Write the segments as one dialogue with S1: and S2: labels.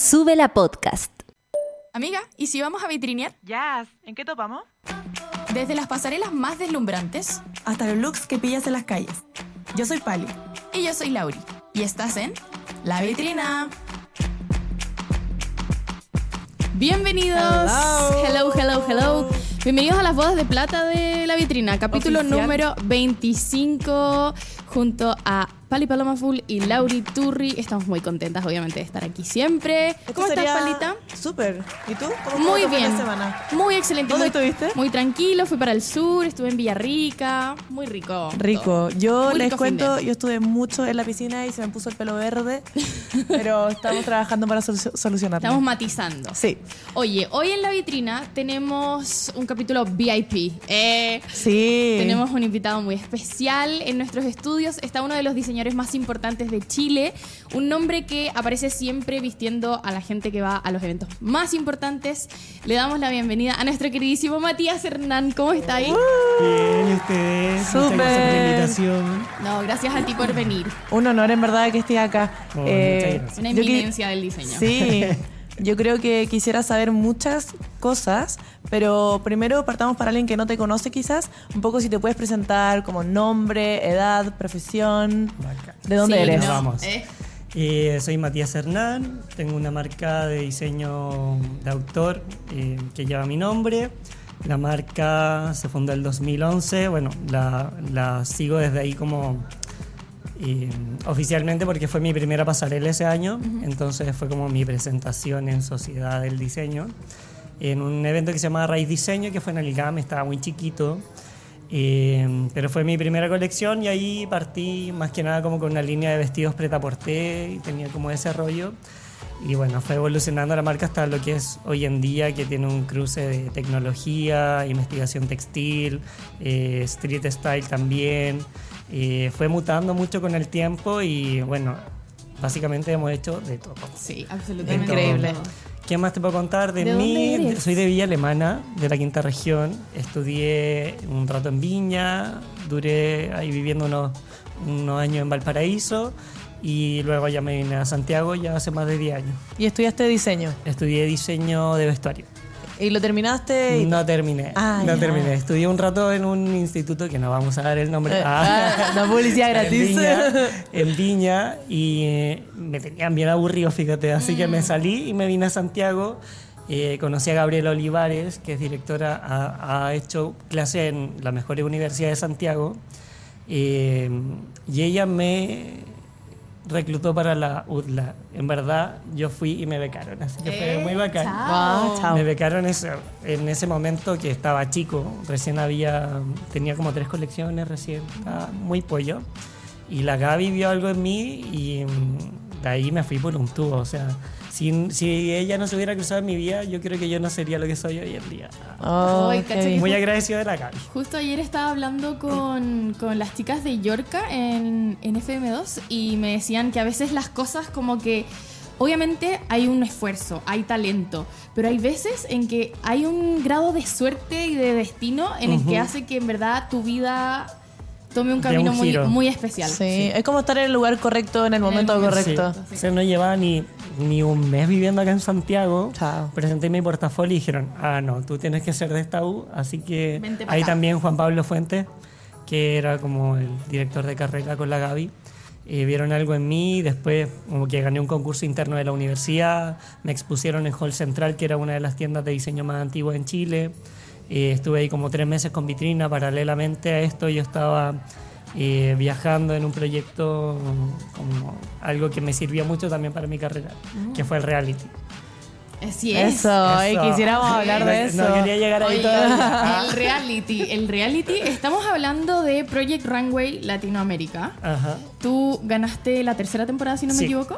S1: Sube la podcast.
S2: Amiga, ¿y si vamos a vitrinear?
S3: Jazz, ¿en qué topamos?
S2: Desde las pasarelas más deslumbrantes
S3: Hasta los looks que pillas en las calles. Yo soy Pali.
S2: y yo soy Lauri. Y estás en La Vitrina. Bienvenidos. Hello, hello, hello. Bienvenidos a las bodas de plata de La Vitrina, capítulo
S3: Oficial.
S2: número 25 junto a Pali Paloma Full y Lauri Turri. Estamos muy contentas, obviamente, de estar aquí siempre. ¿Cómo estás, Palita?
S3: Súper. ¿Y tú? ¿Cómo
S2: Muy bien.
S3: la semana?
S2: Muy excelente.
S3: ¿Dónde
S2: muy,
S3: estuviste?
S2: Muy tranquilo. Fui para el sur, estuve en Villarrica. Muy rico.
S3: Rico.
S2: todo.
S3: Yo
S2: Muy
S3: les
S2: rico
S3: cuento, yo estuve mucho en la piscina y se me puso el pelo verde, pero estamos trabajando para solu- solucionarlo.
S2: Estamos matizando.
S3: Sí,
S2: Oye, hoy en la vitrina tenemos un capítulo VIP. Eh,
S3: sí.
S2: Tenemos un invitado muy especial en nuestros estudios. Está uno de los diseñadores más importantes de Chile. Un nombre que aparece siempre vistiendo a la gente que va a los eventos más importantes. Le damos la bienvenida a nuestro queridísimo Matías Hernán. ¿Cómo está ahí?
S4: Bien, ¿y ustedes? Muchas gracias por la invitación.
S2: No, gracias a ti por venir.
S3: Un honor en verdad que estés acá.
S4: Oh,
S3: Eh.
S2: Una eminencia del diseño.
S3: Sí, yo creo que quisiera saber muchas cosas, pero primero partamos para alguien que no te conoce quizás, un poco si te puedes presentar como nombre, edad, profesión,
S4: Bacán.
S3: de dónde
S2: Sí,
S3: eres.
S2: no,
S4: Vamos.
S2: eh,
S4: Eh, soy Matías Hernán, tengo una marca de diseño de autor eh, que lleva mi nombre. La marca se fundó el 2011, bueno, la, la sigo desde ahí como eh, oficialmente porque fue mi primera pasarela ese año, entonces fue como mi presentación en Sociedad del Diseño, en un evento que se llamaba Raíz Diseño, que fue en el GAM, estaba muy chiquito, eh, pero fue mi primera colección y ahí partí más que nada como con una línea de vestidos pretaporté y tenía como ese rollo. Y bueno, fue evolucionando la marca hasta lo que es hoy en día, que tiene un cruce de tecnología, investigación textil, eh, street style también. Eh, fue mutando mucho con el tiempo y bueno, básicamente hemos hecho de todo.
S2: sí, absolutamente.
S3: Increíble.
S4: ¿Qué más te puedo contar de,
S2: ¿De
S4: mí? Soy de Villa Alemana, de la quinta región. Estudié un rato en Viña, duré ahí viviendo unos, unos años en Valparaíso y luego ya me vine a Santiago ya hace más de 10 años.
S3: Y estudiaste diseño.
S4: Estudié diseño de vestuario.
S3: Y lo terminaste. y-
S4: No terminé,
S3: Ah,
S4: no
S3: ya.
S4: terminé. Estudié un rato en un instituto que no vamos a dar el nombre.
S3: Eh,
S4: Ah.
S3: ah, la publicidad
S4: en
S3: gratis.
S4: Viña, en Viña y eh, me tenían bien aburrido, fíjate. Así que
S3: Mm.
S4: me salí y me vine a Santiago. Eh, conocí a Gabriela Olivares, que es directora, ha, ha hecho clase en la mejor universidad de Santiago. Y ella me reclutó para la UDLA. En verdad, yo fui y me becaron. Así que fue
S2: Eh,
S4: muy bacán.
S2: chao.
S3: Ah, chao.
S4: Me becaron ese- en ese momento que estaba chico, recién había, tenía como tres colecciones recién, estaba muy pollo. Y la Gaby vio algo en mí y mm, de ahí me fui por un tubo. O sea, si, si ella no se hubiera cruzado en mi vida, yo creo que yo no sería lo que soy hoy en día.
S3: Oh.
S4: Muy agradecido de la Gaby.
S2: Justo ayer estaba hablando con, con las chicas de Yorca en, en FM2 y me decían que a veces las cosas como que obviamente hay un esfuerzo, hay talento, pero hay veces en que hay un grado de suerte y de destino en el que hace que en verdad tu vida tome un camino
S4: un
S2: muy, especial.
S3: Sí, es como estar en el lugar correcto en el momento
S2: momento.
S3: correcto.
S4: Sí. Sea, no llevaba ni, ni un mes viviendo acá en Santiago.
S3: Chao.
S4: Presenté mi portafolio y dijeron, ah, no, tú tienes que ser de esta U. Así que ahí
S2: acá.
S4: también Juan Pablo Fuentes, que era como el director de carrera con la Gaby, eh, vieron algo en mí. Después, como que gané un concurso interno de la universidad. Me expusieron en Hall Central, que era una de las tiendas de diseño más antiguas en Chile. Eh, estuve ahí como tres meses con vitrina. Paralelamente a esto, yo estaba eh, viajando en un proyecto como algo que me sirvió mucho también para mi carrera, que fue el reality.
S2: Así es.
S3: Eso,
S4: Eso.
S3: quisiéramos hablar de eso.
S4: No quería llegar ahí
S2: Oye,
S4: todavía.
S2: el reality, el reality, estamos hablando de Project Runway Latinoamérica.
S4: Ajá.
S2: Tú ganaste la tercera temporada, si no me
S4: Sí,
S2: equivoco.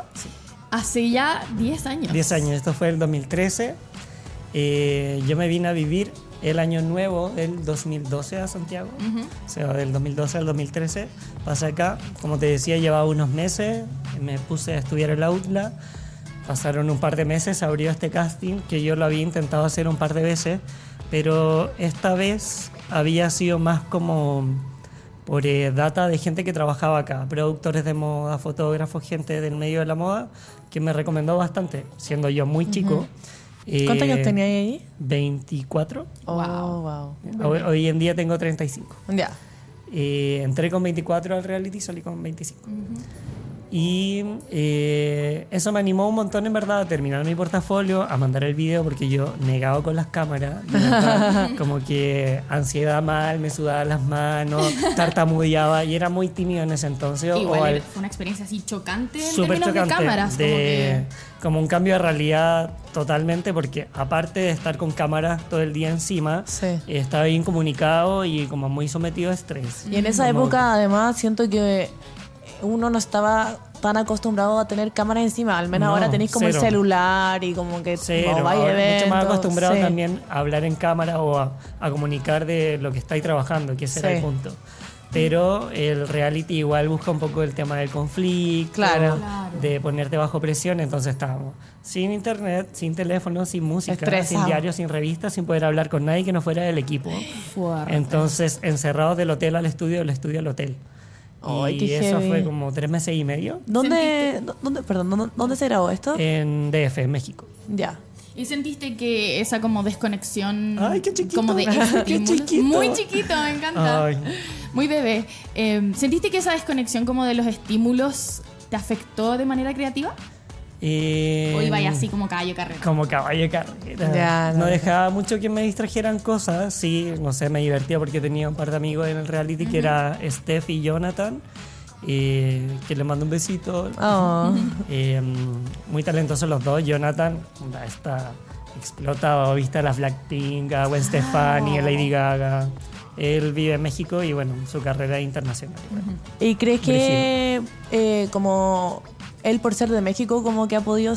S2: Hace ya 10 años.
S4: 10 años, esto fue el 2013. Eh, yo me vine a vivir el año nuevo del 2012 a Santiago, o sea, del 2012 al 2013. Pasé acá, como te decía, llevaba unos meses, me puse a estudiar el UTLA. Pasaron un par de meses, se abrió este casting que yo lo había intentado hacer un par de veces, pero esta vez había sido más como por eh, data de gente que trabajaba acá, productores de moda, fotógrafos, gente del medio de la moda, que me recomendó bastante, siendo yo muy chico.
S3: ¿Cuántos
S4: Eh,
S3: años tenía ahí?
S4: 24.
S3: Oh,
S2: Wow.
S3: wow.
S4: Hoy, hoy en día tengo 35.
S3: Ya.
S4: Eh, entré con 24 al reality y salí con 25. Y eh, eso me animó un montón, en verdad, a terminar mi portafolio, a mandar el video, porque yo negado con las cámaras, verdad, como que ansiedad mal, me sudaban las manos, tartamudeaba y era muy tímido en ese entonces. o
S2: Igual
S4: al-
S2: fue una experiencia así chocante en
S4: súper chocante.
S2: de cámaras.
S4: de-
S2: como que-
S4: como un cambio de realidad totalmente, porque aparte de estar con cámaras todo el día encima,
S3: Sí.
S4: eh, estaba bien comunicado y como muy sometido a estrés.
S3: Y en esa
S4: Como-
S3: época, además, siento que uno no estaba tan acostumbrado a tener cámara encima. Al menos
S4: No,
S3: ahora tenéis como
S4: cero.
S3: el celular y como que
S4: Cero,
S3: como
S4: ahora mucho más acostumbrado
S3: sí.
S4: también a hablar en cámara o a, a comunicar de lo que estáis trabajando, que ese era el punto. Pero el reality igual busca un poco el tema del conflicto,
S3: Claro.
S2: Claro.
S4: de ponerte bajo presión, entonces estábamos sin internet, sin teléfono, sin música, sin diario, sin revistas, sin poder hablar con nadie que no fuera del equipo.
S2: Fuerte.
S4: Entonces, encerrados del hotel al estudio, del estudio al hotel.
S3: Ay,
S4: y
S3: qué
S4: eso
S3: heavy.
S4: fue como tres meses y medio
S3: ¿Dónde, dónde, perdón, ¿dónde, dónde se grabó esto?
S4: en DF, en México.
S3: ya.
S2: ¿Y sentiste que esa como desconexión
S4: Ay, qué chiquito.
S2: como de
S4: Qué
S2: estímulos-
S4: chiquito.
S2: muy chiquito, me encanta.
S4: Ay.
S2: Muy bebé. Eh, ¿Sentiste que esa desconexión como de los estímulos te afectó de manera creativa?
S4: Eh,
S2: ¿O iba ahí así como caballo carrera?
S4: Como caballo carrera.
S3: Ya,
S4: no
S3: no.
S4: dejaba mucho que me distrajeran cosas. Sí, no sé, me divertía porque tenía un par de amigos en el reality que era Steph y Jonathan. eh, que le mando un besito.
S3: Oh.
S4: Eh, muy talentosos los dos. Jonathan está explotado. Viste a las Blackpink, a Gwen Stefani, a Lady Gaga. Él vive en México y bueno, su carrera es internacional.
S3: ¿Y crees que eh, como él por ser de México como que ha podido,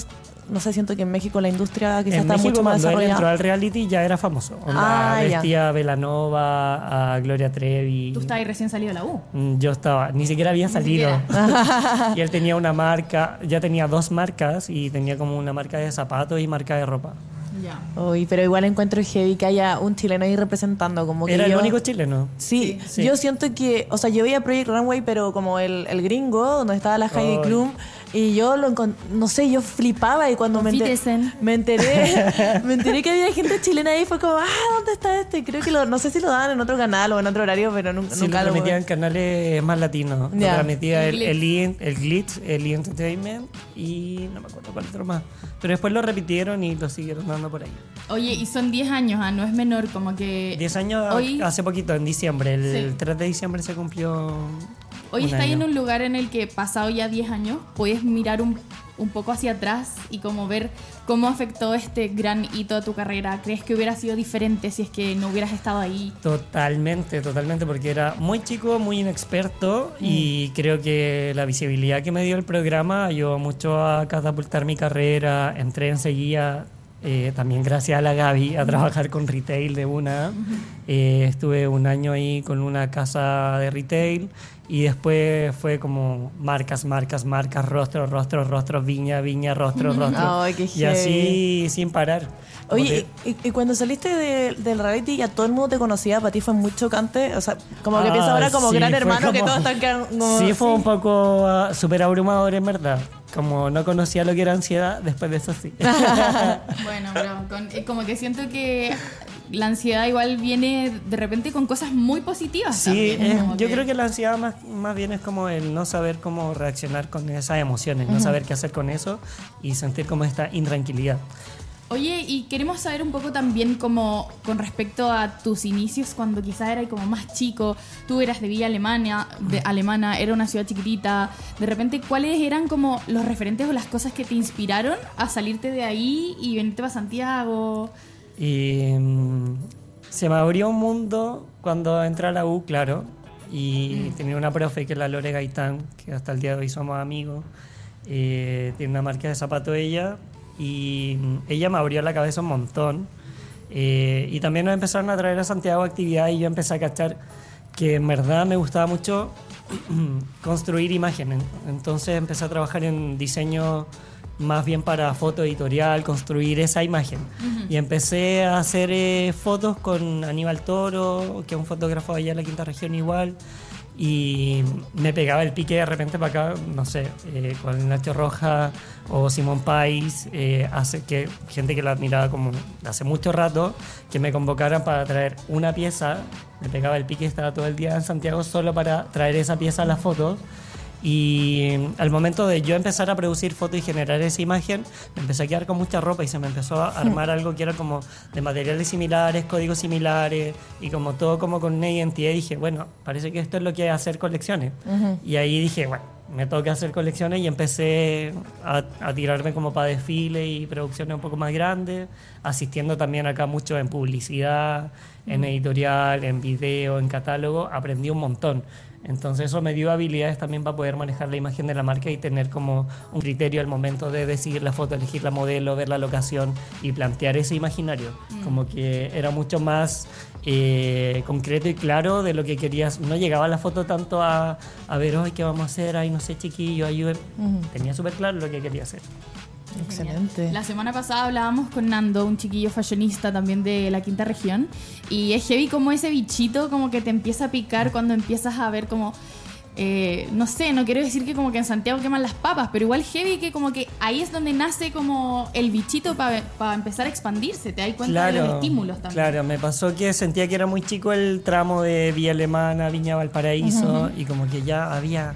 S3: no sé, siento que en México la industria quizás
S4: en
S3: está
S4: México
S3: mucho más
S4: cuando él entró
S3: desarrollada?
S4: al reality ya era famoso. Onda,
S3: Ah, ya.
S4: vestía a Belanova, a Gloria Trevi.
S2: Tú estabas ahí recién salido de la U.
S4: Mm, Yo estaba, ni siquiera había salido. y él tenía una marca, ya tenía dos marcas y tenía como una marca de zapatos y marca de ropa.
S2: Ya.
S3: Uy, pero igual encuentro heavy que haya un chileno ahí representando como que
S4: Era el
S3: yo-
S4: único chileno.
S3: Sí,
S4: Sí.
S3: yo siento que, o sea, yo veía Project Runway, pero como el, el gringo, donde estaba la Heidi. Klum, y yo lo no sé, yo flipaba y cuando me, enter- me enteré, me enteré que había gente chilena ahí, fue como, ah, ¿dónde está este? Creo que lo, no sé si lo daban en otro canal o en otro horario, pero nun-
S4: Sí,
S3: nunca
S4: lo
S3: lo
S4: transmitía en canales más latinos. Lo
S3: Ya.
S4: transmitía
S2: El
S4: el,
S2: Glitz.
S4: el, el Glitz, el E! Entertainment y no me acuerdo cuál otro más. Pero después lo repitieron y lo siguieron dando por ahí.
S2: Oye, y son 10 años, ah, no es menor, como que...
S4: 10 años
S2: Hoy-
S4: hace poquito, en diciembre. El
S2: Sí.
S4: 3 de diciembre se cumplió.
S2: Hoy
S4: un
S2: está ahí en un lugar en el que, pasado ya 10 años, puedes mirar un, un poco hacia atrás y como ver cómo afectó este gran hito a tu carrera. ¿Crees que hubiera sido diferente si es que no hubieras estado ahí?
S4: Totalmente, totalmente, porque era muy chico, muy inexperto y creo que la visibilidad que me dio el programa ayudó mucho a catapultar mi carrera. Entré enseguida, eh, también gracias a la Gaby, a trabajar con retail de una. Eh, estuve un año ahí con una casa de retail y después fue como marcas, marcas, marcas, rostro, rostro, rostro, viña, viña, rostro, rostro.
S3: Ay, qué
S4: y así sin parar.
S3: Oye, y, y cuando saliste de- del reality ya todo el mundo te conocía, para ti fue muy chocante, o sea, como que
S4: Ah,
S3: pienso ahora como
S4: sí,
S3: gran hermano que
S4: como-
S3: todos están quedando como-
S4: Sí, fue un poco ah, súper abrumador en verdad. Como no conocía lo que era ansiedad, después de eso sí.
S2: Bueno, pero con- eh, como que siento que la ansiedad igual viene de repente con cosas muy positivas.
S4: sí,
S2: también,
S4: es-
S2: como
S4: yo creo que la ansiedad más, más bien es como el no saber cómo reaccionar con esas emociones, no saber qué hacer con eso y sentir como esta intranquilidad.
S2: Oye, y queremos saber un poco también como con respecto a tus inicios cuando quizás eras como más chico, tú eras de Villa Alemania, de Alemana, era una ciudad chiquitita, de repente, ¿cuáles eran como los referentes o las cosas que te inspiraron a salirte de ahí y venirte para Santiago?
S4: Mm, se me abrió un mundo cuando entré a la U, claro. Y tenía una profe que es la Lore Gaitán, que hasta el día de hoy somos amigos. Eh, tiene una marca de zapato ella. Y mm, ella me abrió la cabeza un montón. Eh, y también nos empezaron a traer a Santiago actividades y yo empecé a cachar que en verdad me gustaba mucho construir imágenes. Entonces empecé a trabajar en diseño más bien para foto editorial, construir esa imagen. Y empecé a hacer eh, fotos con Aníbal Toro, que es un fotógrafo allá en la quinta región igual. Y me pegaba el pique de repente para acá, no sé, eh, con Nacho Roja o Simón Pais, eh, que gente que lo admiraba como hace mucho rato, que me convocaran para traer una pieza, me pegaba el pique, estaba todo el día en Santiago solo para traer esa pieza a la foto. Y al momento de yo empezar a producir fotos y generar esa imagen, me empecé a quedar con mucha ropa y se me empezó a armar algo que era como de materiales similares, códigos similares y como todo como con una identidad. Y dije, bueno, parece que esto es lo que es hacer colecciones. Y ahí dije, bueno, me toca hacer colecciones y empecé a, a tirarme como para desfiles y producciones un poco más grandes, asistiendo también acá mucho en publicidad, en editorial, en video, en catálogo. Aprendí un montón. Entonces eso me dio habilidades también para poder manejar la imagen de la marca y tener como un criterio al momento de decidir la foto, elegir la modelo, ver la locación y plantear ese imaginario. Como que era mucho más eh, concreto y claro de lo que querías. No llegaba la foto tanto a, a ver, hoy ¿qué vamos a hacer? Ay, no sé, chiquillo, ayúdenme. Tenía súper claro lo que quería hacer.
S3: Excelente.
S2: La semana pasada hablábamos con Nando, un chiquillo fashionista también de la quinta región, y es heavy como ese bichito como que te empieza a picar cuando empiezas a ver como... eh, no sé, no quiero decir que como que en Santiago queman las papas, pero igual heavy que como que ahí es donde nace como el bichito para empezar a expandirse, te das cuenta de los estímulos también.
S4: Claro, me pasó que sentía que era muy chico el tramo de Vía Alemana, Viña Valparaíso, y como que ya había,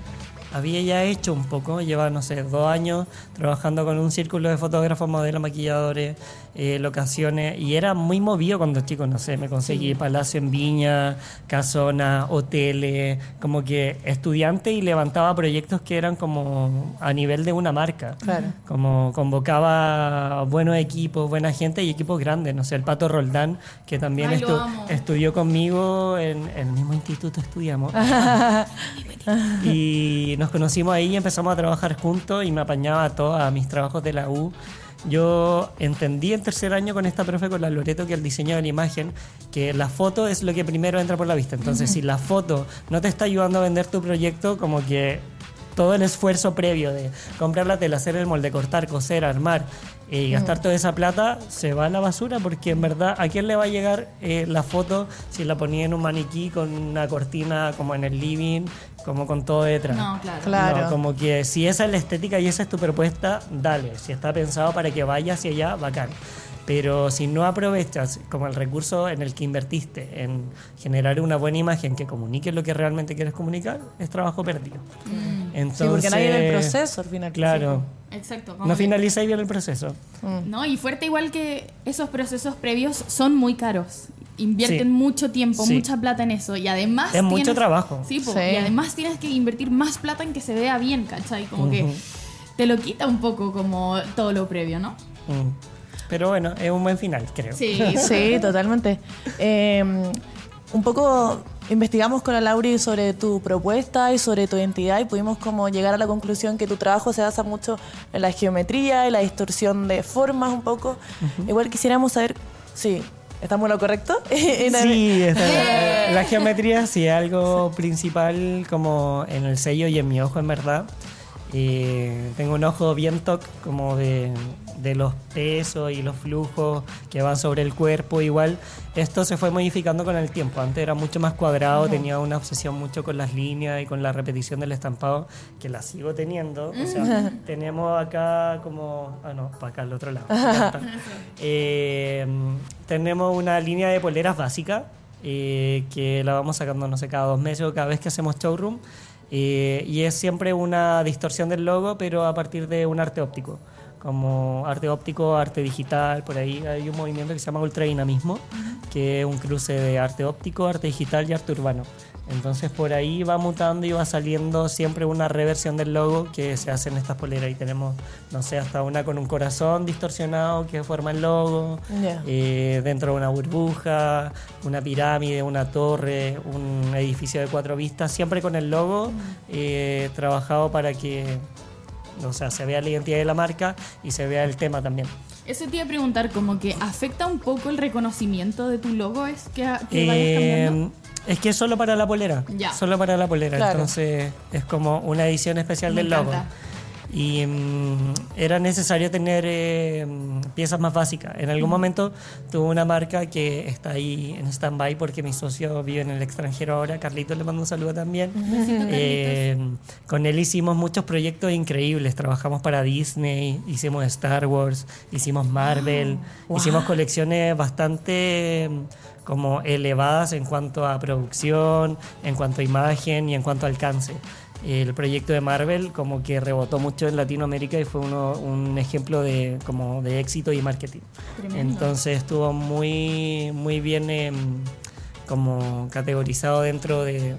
S4: había ya hecho un poco, lleva, no sé, dos años trabajando con un círculo de fotógrafos, modelos, maquilladores, eh, locaciones, y era muy movido cuando chico, no sé, me conseguí Palacio en Viña, Casona, hoteles, como que estudiante y levantaba proyectos que eran como a nivel de una marca.
S3: Claro.
S4: Como convocaba buenos equipos, buena gente y equipos grandes. No sé, el Pato Roldán, que también
S2: Ay,
S4: estu- estudió conmigo en el mismo instituto estudiamos. y nos conocimos ahí y empezamos a trabajar juntos y me apañaba a todos a mis trabajos de la U. Yo entendí en tercer año con esta profe, con la Loreto, que el diseño de la imagen, que la foto es lo que primero entra por la vista. Entonces, si la foto no te está ayudando a vender tu proyecto, como que todo el esfuerzo previo de comprar la tela, hacer el molde, cortar, coser, armar eh, y gastar toda esa plata se va a la basura porque en verdad a quién le va a llegar eh, la foto si la ponía en un maniquí con una cortina como en el living, como con todo detrás.
S2: No, claro.
S3: Claro.
S4: No, como que si esa es la estética y esa es tu propuesta, dale. Si está pensado para que vaya hacia allá, bacán. Pero si no aprovechas como el recurso en el que invertiste en generar una buena imagen que comunique lo que realmente quieres comunicar, es trabajo perdido. Entonces,
S3: Sí, porque nadie ve el proceso al final.
S4: Claro.
S2: Exacto.
S4: No finaliza bien el proceso.
S2: No, y fuerte igual que esos procesos previos son muy caros. Invierten
S4: Sí.
S2: mucho tiempo,
S4: Sí.
S2: mucha plata en eso. Y además.
S4: Es mucho trabajo.
S2: Sí, po,
S3: Sí.
S2: y además tienes que invertir más plata en que se vea bien, ¿cachai? Como que te lo quita un poco como todo lo previo, ¿no?
S4: Mm. Pero bueno, es un buen final, creo.
S2: Sí.
S3: Sí, totalmente. Eh, un poco investigamos con la Lauri sobre tu propuesta y sobre tu identidad y pudimos como llegar a la conclusión que tu trabajo se basa mucho en la geometría y la distorsión de formas un poco. Igual quisiéramos saber, sí, ¿estamos en lo correcto?
S4: Sí, está- la geometría sí es algo principal como en el sello y en mi ojo en verdad. Eh, tengo un ojo bien toc como de, de los pesos y los flujos que van sobre el cuerpo. Igual esto se fue modificando con el tiempo. Antes era mucho más cuadrado, tenía una obsesión mucho con las líneas y con la repetición del estampado, que la sigo teniendo. O sea, tenemos acá como... Ah, no, para acá al otro lado. Eh, tenemos una línea de poleras básica eh, que la vamos sacando, no sé, cada dos meses o cada vez que hacemos showroom. Eh, y es siempre una distorsión del logo, pero a partir de un arte óptico. Como arte óptico, arte digital, por ahí hay un movimiento que se llama ultradinamismo, que es un cruce de arte óptico, arte digital y arte urbano. Entonces por ahí va mutando y va saliendo siempre una reversión del logo que se hace en estas poleras. Y tenemos, no sé, hasta una con un corazón distorsionado que forma el logo, eh, dentro de una burbuja, una pirámide, una torre, un edificio de cuatro vistas, siempre con el logo eh, trabajado para que o sea, se vea la identidad de la marca y se vea el tema también.
S2: Eso te iba a preguntar, como que afecta un poco el reconocimiento de tu logo, es que, que vayas
S4: Eh,
S2: cambiando.
S4: Es que es solo para la polera.
S2: Ya.
S4: Solo para la polera.
S3: Claro.
S4: Entonces es como una edición especial
S2: Me
S4: del logo.
S2: encanta.
S4: y mm, era necesario tener eh, mm, piezas más básicas. En algún momento tuve una marca que está ahí en stand-by porque mi socio vive en el extranjero ahora, Carlito le mando un saludo también. Eh, con él hicimos muchos proyectos increíbles, trabajamos para Disney, hicimos Star Wars, hicimos Marvel, hicimos colecciones bastante mm, como elevadas en cuanto a producción, en cuanto a imagen y en cuanto a alcance el proyecto de Marvel como que rebotó mucho en Latinoamérica y fue uno, un ejemplo de, como de éxito y marketing. Entonces estuvo muy, muy bien em, como categorizado dentro de,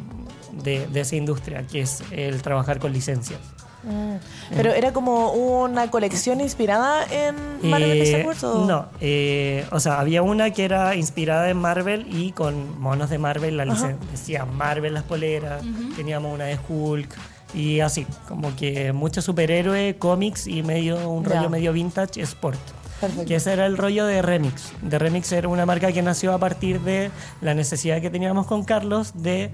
S4: de, de, esa industria, que es el trabajar con licencias.
S3: Mm. Pero era como una colección inspirada en Marvel
S4: eh,
S3: Star Wars, ¿o?
S4: No, eh, o sea, había una que era inspirada en Marvel y con monos de Marvel, la licen- decía Marvel las poleras, teníamos una de Hulk y así, como que mucho superhéroe, cómics y medio un
S3: Ya.
S4: rollo medio vintage sport.
S3: Perfecto.
S4: Que ese era el rollo de Remix. De Remix era una marca que nació a partir de la necesidad que teníamos con Carlos de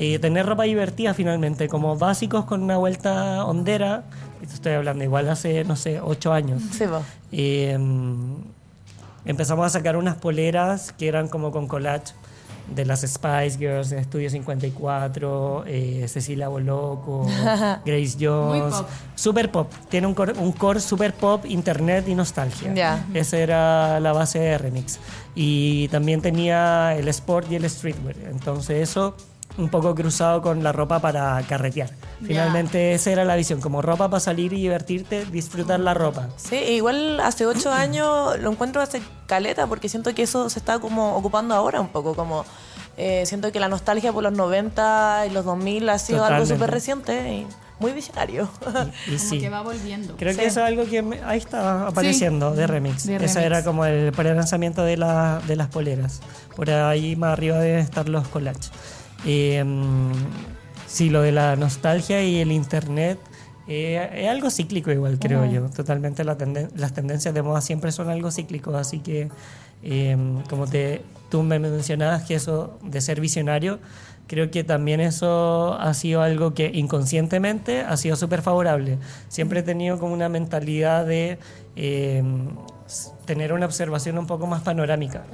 S4: eh, tener ropa divertida finalmente, como básicos con una vuelta hondera. Esto estoy hablando igual hace, no sé, ocho años.
S3: Sí, po.
S4: Eh, empezamos a sacar unas poleras que eran como con collage de las Spice Girls, de Estudio 54, eh, Cecilia Boloco, Grace Jones.
S2: pop.
S4: Super pop. Tiene un core, un core super pop, internet y nostalgia.
S3: Ya.
S4: Esa era la base de Remix. Y también tenía el sport y el streetwear. Entonces eso un poco cruzado con la ropa para carretear. Finalmente esa era la visión, como ropa para salir y divertirte, disfrutar la ropa.
S3: Sí, igual hace ocho años lo encuentro hace caleta porque siento que eso se está como ocupando ahora un poco, como eh, siento que la nostalgia por los 90 y los 2000 ha sido algo
S4: Totalmente.
S3: súper reciente y muy visionario.
S4: Y
S2: Como
S4: sí.
S2: que va volviendo.
S4: Creo
S3: Sí.
S4: que eso es algo que me- ahí está apareciendo de remix.
S2: De
S4: Ese
S2: remix.
S4: era como el pre-lanzamiento de, la, de las poleras. Por ahí más arriba deben estar los collages. Eh, sí, lo de la nostalgia y el internet eh, es algo cíclico igual, creo yo. Totalmente la tenden- las tendencias de moda siempre son algo cíclico, así que eh, como te, tú me mencionabas que eso de ser visionario, creo que también eso ha sido algo que inconscientemente ha sido súper favorable. Siempre he tenido como una mentalidad de eh, s- tener una observación un poco más panorámica.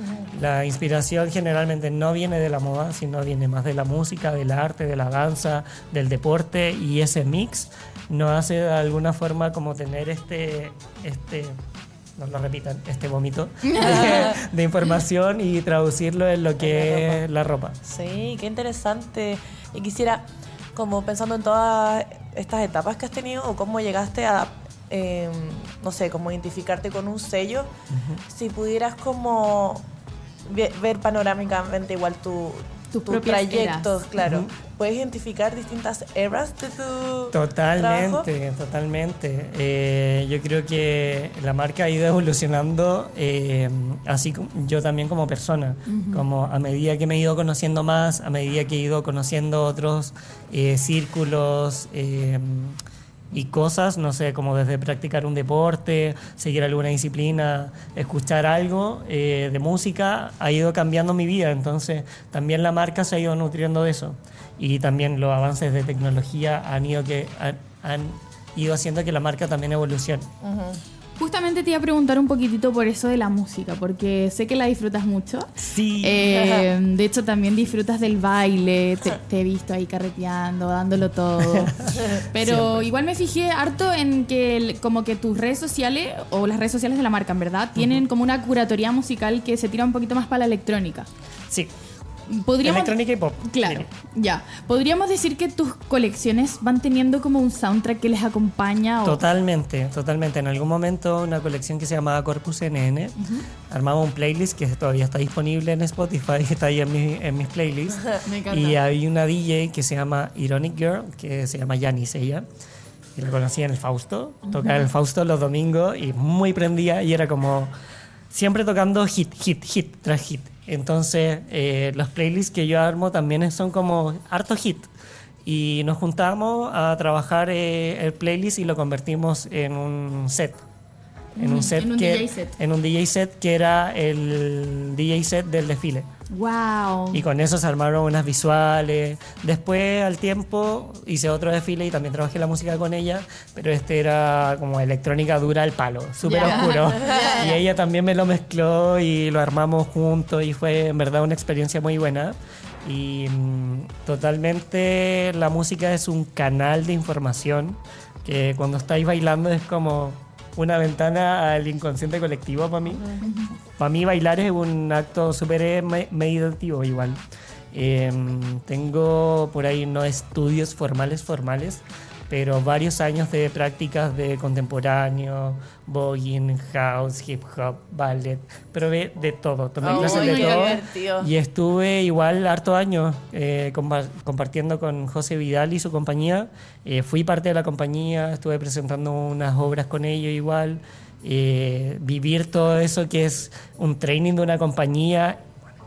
S4: La inspiración generalmente no viene de la moda, sino viene más de la música, del arte, de la danza, del deporte y ese mix nos hace de alguna forma como tener este... este no lo repitan, este vómito de, de información y traducirlo en lo que es la ropa.
S3: Sí, qué interesante. Y quisiera, como pensando en todas estas etapas que has tenido o cómo llegaste a, eh, no sé, como identificarte con un sello, si pudieras como ve- ver panorámicamente igual tu,
S2: Tus
S3: tu
S2: propias
S3: trayecto,
S2: eras.
S3: claro. ¿Puedes identificar distintas eras de tu trabajo?
S4: Totalmente, totalmente. Eh, yo creo que la marca ha ido evolucionando, eh, así como yo también como persona, como a medida que me he ido conociendo más, a medida que he ido conociendo otros eh, círculos eh, y cosas, no sé, como desde practicar un deporte, seguir alguna disciplina, escuchar algo eh, de música, ha ido cambiando mi vida. Entonces, también la marca se ha ido nutriendo de eso. Y también los avances de tecnología han ido, que, han, han ido haciendo que la marca también evolucione.
S2: Justamente te iba a preguntar un poquitito por eso de la música, porque sé que la disfrutas mucho.
S4: Sí.
S2: Eh, de hecho, también disfrutas del baile. Te, te he visto ahí carreteando, dándolo todo. Pero igual me fijé harto en que el- como que tus redes sociales, o las redes sociales de la marca, en verdad, tienen como una curatoría musical que se tira un poquito más para la electrónica.
S4: sí.
S2: Podríamos...
S4: Electrónica y pop.
S2: Claro,
S4: diría.
S2: ya. Podríamos decir que tus colecciones van teniendo como un soundtrack que les acompaña. O...
S4: Totalmente, totalmente. En algún momento una colección que se llamaba Corpus NN, armamos un playlist que todavía está disponible en Spotify, está ahí en, mi- en mis playlists.
S2: Me
S4: y hay una DJ que se llama Ironic Girl, que se llama Janice ella. Y la conocí en el Fausto, tocaba en el Fausto los domingos y muy prendía y era como siempre tocando hit, hit, hit tras hit. Entonces eh, los playlists que yo armo también son como harto hit. Y nos juntamos a trabajar eh, el playlist y lo convertimos en un set. En un set
S2: en un
S4: que
S2: DJ set.
S4: en un DJ set que era el DJ set del desfile.
S2: Wow.
S4: Y con eso se armaron unas visuales. Después, al tiempo, hice otro desfile y también trabajé la música con ella, pero este era como electrónica dura al palo, súper
S2: Ya.
S4: oscuro.
S2: Ya,
S4: Y ella también me lo mezcló y lo armamos juntos y fue en verdad una experiencia muy buena. Y mm, totalmente la música es un canal de información que cuando estáis bailando es como una ventana al inconsciente colectivo para mí. Para mí bailar es un acto súper eh, me- meditativo igual. Eh, tengo por ahí no estudios formales, formales, pero varios años de prácticas de contemporáneo, voguing, house, hip hop, ballet, pero de, todo, tomé
S3: Oh,
S4: clases de todo.
S3: divertido.
S4: Y estuve igual harto años eh, compa- compartiendo con José Vidal y su compañía. Eh, fui parte de la compañía, estuve presentando unas obras con ellos igual. Eh, vivir todo eso que es un training de una compañía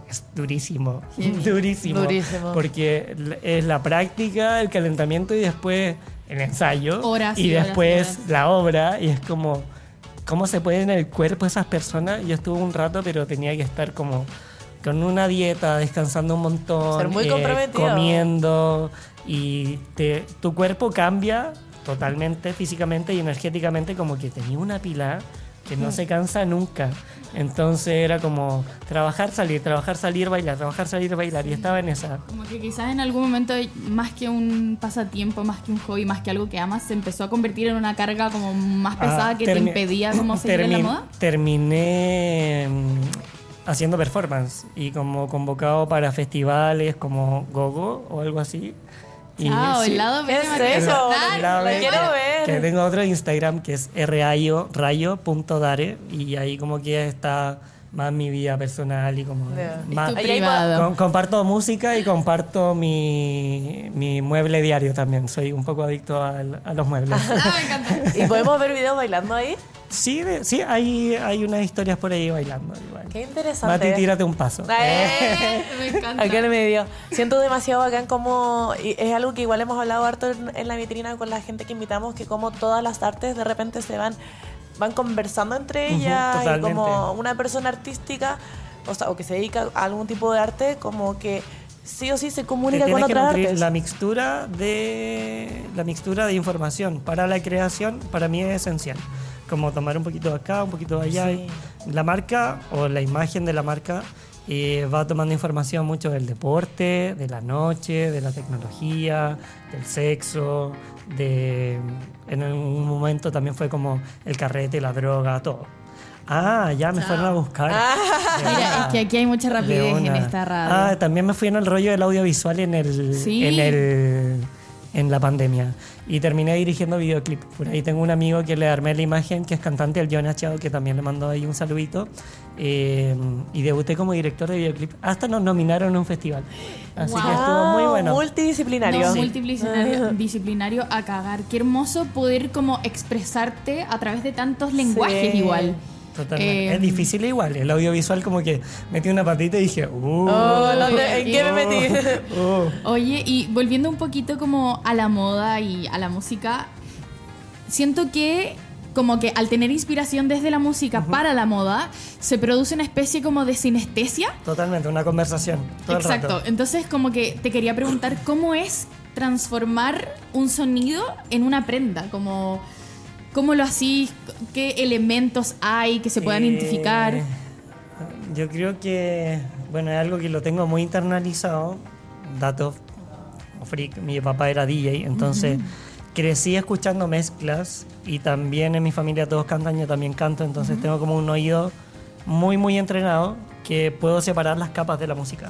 S4: es durísimo, durísimo.
S3: Durísimo.
S4: Porque es la práctica, el calentamiento y después el ensayo.
S2: Horas
S4: y después
S2: horas.
S4: la obra. Y es como, ¿cómo se puede en el cuerpo esas personas? Yo estuve un rato, pero tenía que estar como con una dieta, descansando un montón, eh,
S3: Ser muy comprometido.
S4: comiendo y te- tu cuerpo cambia totalmente físicamente y energéticamente como que tenía una pila que no se cansa nunca. Entonces era como trabajar, salir, trabajar, salir, bailar, trabajar, salir, bailar y estaba en esa.
S2: Como que quizás en algún momento, más que un pasatiempo, más que un hobby, más que algo que amas, se empezó a convertir en una carga como más pesada
S4: Ah,
S2: que te impedía como seguir en la moda.
S4: Terminé mm, haciendo performance y como convocado para festivales como Gogo o algo así. Y
S2: Chao,
S4: sí,
S2: el lado B
S3: ¿Qué
S2: de
S3: es eso?
S2: Hernán.
S4: la
S3: Lo
S4: vez-
S3: quiero ver.
S4: Que tengo otro Instagram que es rayo, rayo.dare y ahí como que está más mi vida personal y como
S3: Ya.
S4: más,
S2: privado.
S4: con- comparto música y comparto mi, mi mueble diario también. Soy un poco adicto al- a los muebles.
S2: Ah, me encanta.
S3: ¿Y podemos ver videos bailando ahí?
S4: Sí, de- sí hay, hay unas historias por ahí bailando. Igual.
S3: Qué interesante.
S4: Mati, tírate un paso.
S3: ¡Eh!
S2: Me encanta.
S3: Acá en medio. Siento demasiado bacán como... es algo que igual hemos hablado harto en, en la vitrina con la gente que invitamos, que como todas las artes de repente se van van conversando entre ellas y como una persona artística, o sea, o que se dedica a algún tipo de arte, como que sí o sí se comunica con
S4: que
S3: otras artes.
S4: la mixtura de la mixtura de información para la creación para mí es esencial como tomar un poquito de acá un poquito de allá.
S3: Sí.
S4: la marca o la imagen de la marca eh, va tomando información mucho del deporte de la noche de la tecnología del sexo de en un momento también fue como el carrete la droga todo. Ah ya me fueron a buscar.
S2: Mira, es que aquí hay mucha
S4: De
S2: rapidez en esta radio.
S4: Ah, también me fui en el rollo del audiovisual en el,
S2: Sí.
S4: en el en la pandemia y terminé dirigiendo videoclip. Por ahí tengo un amigo que le armé la imagen, que es cantante, el John Achao, que también le mandó ahí un saludito. Eh, y debuté como director de videoclip. Hasta nos nominaron en un festival. Así que estuvo muy bueno.
S3: Multidisciplinario.
S2: No,
S4: Sí.
S2: multidisciplinario disciplinario a cagar. Qué hermoso poder como expresarte a través de tantos lenguajes
S3: Sí.
S2: igual.
S4: Totalmente.
S2: Eh,
S4: es difícil igual. El audiovisual como que metí una patita y dije, uh,
S3: Oh, ¿dónde- ¿En qué me metí?
S4: uh.
S2: Oye, y volviendo un poquito como a la moda y a la música, siento que como que al tener inspiración desde la música para la moda, se produce una especie como de sinestesia.
S4: Totalmente, una conversación. todo el
S2: Exacto.
S4: rato.
S2: Entonces, como que te quería preguntar cómo es transformar un sonido en una prenda, como cómo lo hacís, qué elementos hay que se puedan
S4: Eh,
S2: identificar.
S4: Yo creo que, bueno, es algo que lo tengo muy internalizado. Datos freak, mi papá era DJ, entonces crecí escuchando mezclas y también en mi familia todos cantan, yo también canto, entonces tengo como un oído muy, muy entrenado que puedo separar las capas de la música.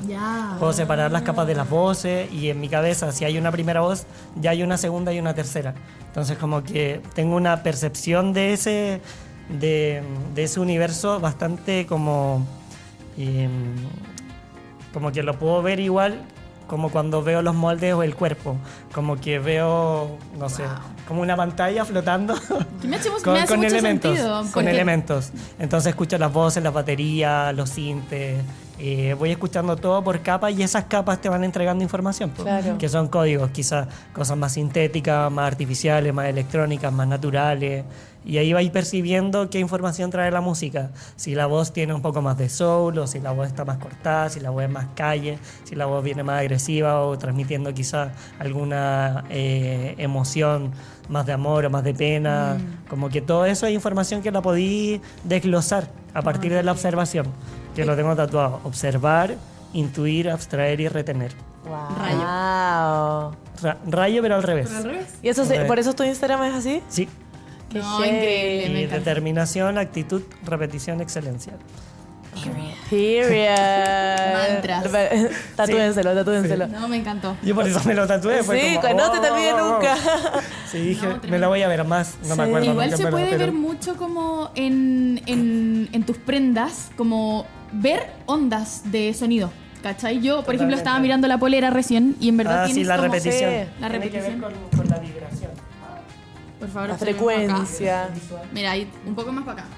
S4: Puedo separar las capas de las voces y en mi cabeza, si hay una primera voz, ya hay una segunda y una tercera. Entonces, como que tengo una percepción de ese, de, de ese universo bastante como. em, como que lo puedo ver igual como cuando veo los moldes o el cuerpo. Como que veo, no sé, como una pantalla flotando.
S2: Me hace,
S4: con,
S2: me hace
S4: con
S2: mucho
S4: elementos,
S2: sentido.
S4: con
S2: porque-
S4: elementos. Entonces escucho las voces, las baterías, los sintes. eh, voy escuchando todo por capas y esas capas te van entregando información.
S3: Claro.
S4: Que son códigos, quizás cosas más sintéticas, más artificiales, más electrónicas, más naturales. Y ahí vais percibiendo qué información trae la música. Si la voz tiene un poco más de soul, o si la voz está más cortada, si la voz es más calle, si la voz viene más agresiva o transmitiendo quizás alguna eh, emoción más de amor o más de pena. Como que todo eso es información que la podí desglosar a partir de la observación, que lo tengo tatuado. Observar, intuir, abstraer y retener.
S2: Rayo.
S3: Wow.
S4: Ra- rayo, pero al revés.
S2: ¿Al revés?
S3: ¿Y eso se- por eso tu Instagram es así?
S4: Sí.
S3: Qué
S2: No, increíble, me
S4: Y determinación, actitud, repetición, excelencia.
S3: Period.
S2: Mantras.
S3: Tatúenselo, tatúenselo.
S2: No, me encantó.
S4: Yo por eso me lo tatué. fue
S3: Sí,
S4: como,
S3: no te te
S4: oh, oh, oh.
S3: nunca.
S4: Sí, dije,
S2: No,
S4: me la voy a ver más. No me
S3: Sí.
S4: acuerdo.
S2: Igual
S4: nunca,
S2: se puede
S4: pero-
S2: ver mucho como en, en, en tus prendas, como ver ondas de sonido. ¿Cachai? Yo, por ejemplo,
S4: Totalmente.
S2: estaba mirando la polera recién y en verdad
S4: Ah, sí,
S2: tienes
S4: la
S2: como-
S4: repetición.
S3: Sí.
S2: La
S4: Tiene que ver
S2: repetición.
S4: con, con la vibración.
S2: Por favor,
S3: La frecuencia.
S2: Mira, ahí, un poco más para acá.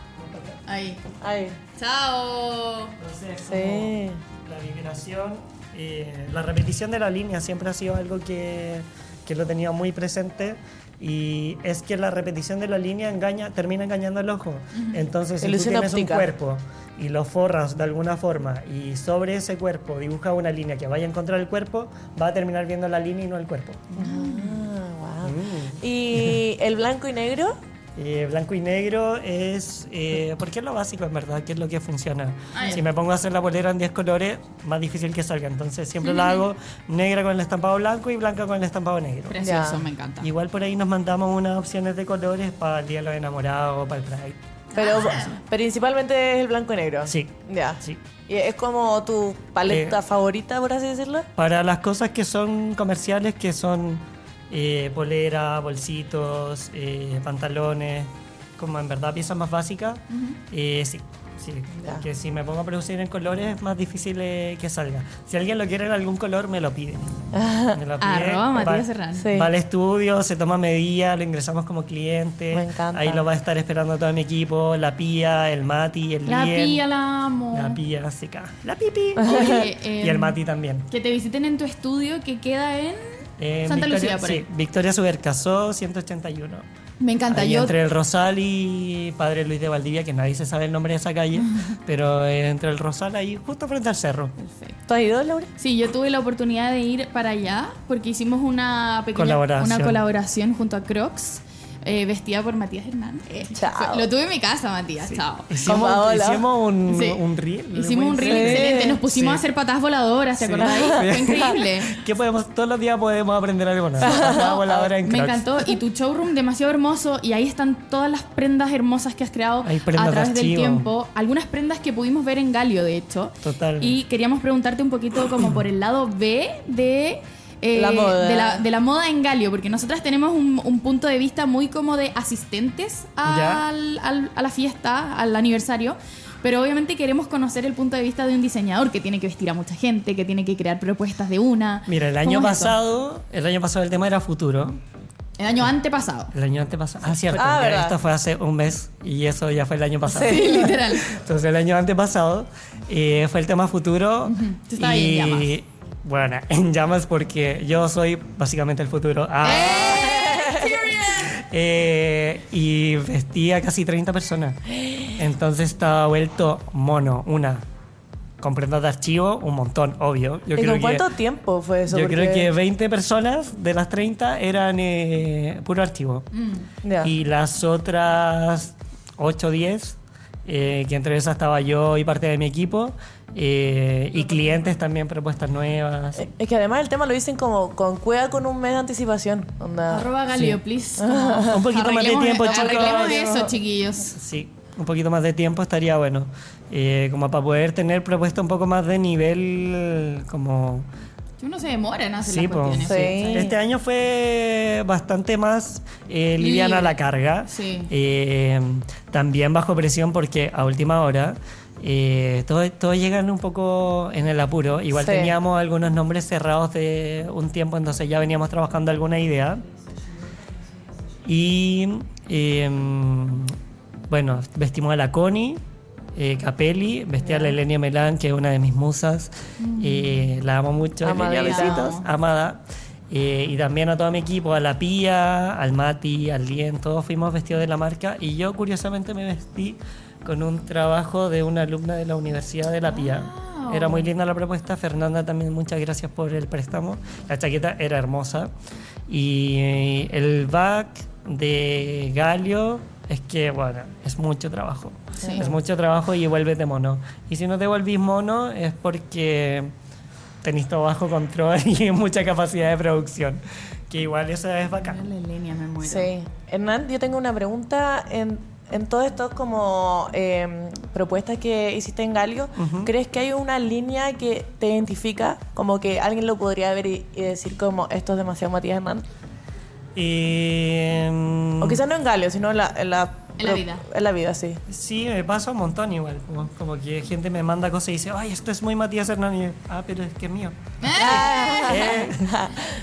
S2: Ahí.
S3: Ay,
S2: ¡Chao!
S4: Entonces,
S3: sí.
S4: la vibración, eh, la repetición de la línea siempre ha sido algo que, que lo he tenido muy presente. Y es que la repetición de la línea engaña, termina engañando al ojo. Entonces, si tú tienes
S3: óptica.
S4: un cuerpo y lo forras de alguna forma y sobre ese cuerpo dibujas una línea que vaya en contra del cuerpo, va a terminar viendo la línea y no el cuerpo.
S3: Ah, wow.
S4: Mm.
S3: ¿Y el blanco y negro?
S4: Eh, blanco y negro es. Eh, porque es lo básico, en verdad, que es lo que funciona.
S2: Ah,
S4: si me pongo a hacer la polera en 10 colores, más difícil que salga. Entonces siempre la hago negra con el estampado blanco y blanca con el estampado negro.
S2: Precioso,
S3: Ya.
S2: me encanta.
S4: Igual por ahí nos mandamos unas opciones de colores para el Día de los Enamorados, para el Pride.
S3: Pero principalmente es el blanco y negro.
S4: Sí,
S3: Ya.
S4: sí.
S3: ¿Y es como tu paleta
S4: Eh,
S3: favorita, por así decirlo?
S4: Para las cosas que son comerciales, que son eh, polera, bolsitos, eh, pantalones, como en verdad piezas más básicas, eh, sí. Sí,
S3: Ya.
S4: porque si me pongo a producir en colores es más difícil eh, que salga. Si alguien lo quiere en algún color, me lo pide. Me lo pide.
S2: Arroba
S4: Va-
S2: Matías Serrano.
S3: Sí.
S4: Va al estudio, se toma medida, lo ingresamos como cliente.
S3: Me encanta.
S4: Ahí lo va a estar esperando todo mi equipo, la Pía, el Mati, el
S2: La
S4: Lien.
S2: pía la amo.
S4: La Pía, seca. La Pipi.
S2: Oye,
S4: y el
S2: em,
S4: Mati también.
S2: Que te visiten en tu estudio que queda en
S4: Eh,
S2: Santa
S4: Victoria,
S2: Lucía, por
S4: sí,
S2: ahí.
S4: Victoria Subercasó, 181.
S2: Me encanta.
S4: Ahí
S2: Yo
S4: entre el Rosal y Padre Luis de Valdivia, que nadie se sabe el nombre de esa calle, pero eh, entre el Rosal ahí justo frente al cerro.
S2: Perfecto.
S3: ¿Tú has ido, Laura?
S2: Sí, yo tuve la oportunidad de ir para allá porque hicimos una pequeña
S4: Colaboración.
S2: una colaboración junto a Crocs, eh, vestida por Matías Hernández.
S3: Chao.
S2: Fue- Lo tuve en mi casa, Matías. Chao.
S4: Hicimos, un,
S2: Sí.
S4: un reel.
S2: Hicimos un reel
S3: Sí.
S2: excelente. Nos pusimos
S4: Sí.
S2: a hacer patas voladoras, ¿te
S4: Sí.
S2: acordáis? Fue increíble.
S4: ¿Qué podemos? Todos los días podemos aprender algo nuevo. Patada voladora en
S2: Me encantó. Y tu showroom demasiado hermoso. Y ahí están todas las prendas hermosas que has creado a través del tiempo. Algunas prendas que pudimos ver en Galio, de hecho.
S4: Total.
S2: Y queríamos preguntarte un poquito como por el lado B de... eh,
S3: La moda.
S2: De la, de la moda en Galio, porque nosotras tenemos un, un punto de vista muy como de asistentes al, al- a la fiesta, al aniversario, pero obviamente queremos conocer el punto de vista de un diseñador que tiene que vestir a mucha gente, que tiene que crear propuestas de una.
S4: Mira, el
S2: ¿Cómo
S4: año
S2: es eso?
S4: pasado, el año pasado el tema era futuro.
S2: El año antepasado.
S4: El año antepasado. Ah, cierto.
S3: Ah,
S4: esto fue hace un mes y eso ya fue el año pasado.
S2: Sí, literal.
S4: Entonces el año antepasado eh, fue el tema futuro.
S2: En llamas.
S4: y bueno, en llamas porque yo soy básicamente el futuro. Ah, eh, y vestía casi 30 personas. Entonces estaba vuelto mono, una. Con prendas de archivo, un montón, obvio. Yo
S3: ¿Y
S4: creo
S3: con cuánto
S4: que,
S3: tiempo fue eso?
S4: yo
S3: Porque-
S4: creo que 20 personas de las 30 eran eh, puro archivo.
S3: Ya.
S4: Y las otras 8 o 10, eh, que entre esas estaba yo y parte de mi equipo, eh, y clientes también, propuestas nuevas.
S3: Eh, Es que además el tema lo dicen como con cueva con un mes de anticipación. Onda.
S2: Arroba Galio,
S4: Sí.
S2: please.
S4: Un poquito más de tiempo, chicos.
S2: Arreglemos eso, chiquillos.
S4: Sí, un poquito más de tiempo estaría bueno. Eh, como para poder tener propuesta un poco más de nivel, como...
S2: Que uno se demora en hacer
S4: Sí,
S2: las cuestiones.
S3: Sí.
S4: Este año fue bastante más eh, liviana la carga.
S2: Sí.
S4: Eh, también bajo presión porque a última hora eh, todos todo llegan un poco en el apuro. Igual
S3: Sí.
S4: teníamos algunos nombres cerrados de un tiempo, entonces ya veníamos trabajando alguna idea. Y eh, bueno, vestimos a la Connie. Eh, Capelli, vestí a la Elenia Melán, que es una de mis musas, eh, la amo mucho,
S3: Amadita.
S4: besitos, amada. Eh, y también a todo mi equipo, a la Pía, al Mati, al Lien, todos fuimos vestidos de la marca y yo curiosamente me vestí con un trabajo de una alumna de la Universidad de la Pía.
S2: Wow.
S4: Era muy linda la propuesta, Fernanda también muchas gracias por el préstamo. La chaqueta era hermosa y eh, el back de Galio es que, bueno, mucho trabajo.
S2: Sí.
S4: Es mucho trabajo y vuelves de mono. Y si no te volvís mono es porque tenéis todo bajo control y mucha capacidad de producción. Que igual eso es bacán.
S2: Dale, Lenia, me muero.
S3: Sí. Hernán, yo tengo una pregunta. En, en todas estas como eh, propuestas que hiciste en Galio, ¿crees que hay una línea que te identifica? Como que alguien lo podría ver y, y decir como esto es demasiado Matías Hernán.
S4: Y, mm,
S3: O quizás no en Galio, sino en la, en la,
S2: En la vida.
S3: En la vida, sí.
S4: Sí, me pasa un montón igual. Como, como que gente me manda cosas y dice, ay, esto es muy Matías Hernández. Ah, pero es que es mío. Eh,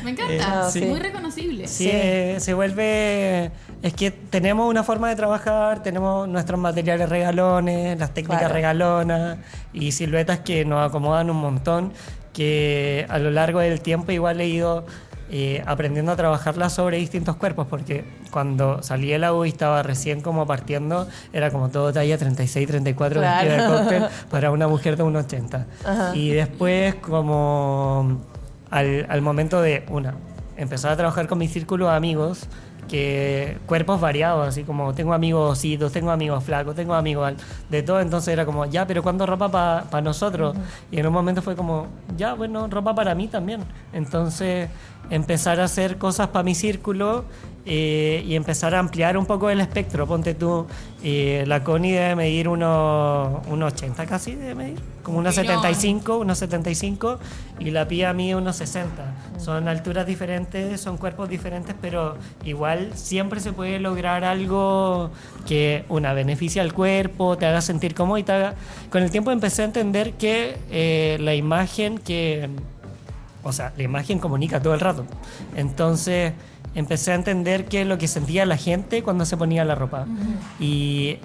S2: Me encanta,
S3: Eh, sí.
S2: muy reconocible.
S4: Sí, eh, se vuelve... Es que tenemos una forma de trabajar, tenemos nuestros materiales regalones, las técnicas
S3: Claro.
S4: regalonas y siluetas que nos acomodan un montón, que a lo largo del tiempo igual he ido eh, aprendiendo a trabajarlas sobre distintos cuerpos, porque cuando salí de la U y estaba recién como partiendo, era como todo talla 36, 34
S3: Claro.
S4: de cóctel para una mujer de 1,80.
S3: Ajá.
S4: Y después como al, al momento de, una, empezar a trabajar con mi círculo de amigos, que cuerpos variados, así como tengo amigos ositos, tengo amigos flacos, tengo amigos de todo, entonces era como, ya, pero ¿cuándo ropa para nosotros? Y en un momento fue como, ya, bueno, ropa para mí también. Entonces empezar a hacer cosas para mi círculo eh, y empezar a ampliar un poco el espectro. Ponte tú, eh, la Connie debe medir unos, unos 80 casi, debe medir, como unos
S2: Pilón.
S4: 75, unos 75 y la Pía mide unos 60. Son alturas diferentes, son cuerpos diferentes, pero igual siempre se puede lograr algo que una beneficia al cuerpo, te haga sentir cómodo y te haga... Con el tiempo empecé a entender que eh, la imagen que... O sea, la imagen comunica todo el rato. Entonces empecé a entender qué es lo que sentía la gente cuando se ponía la ropa. Y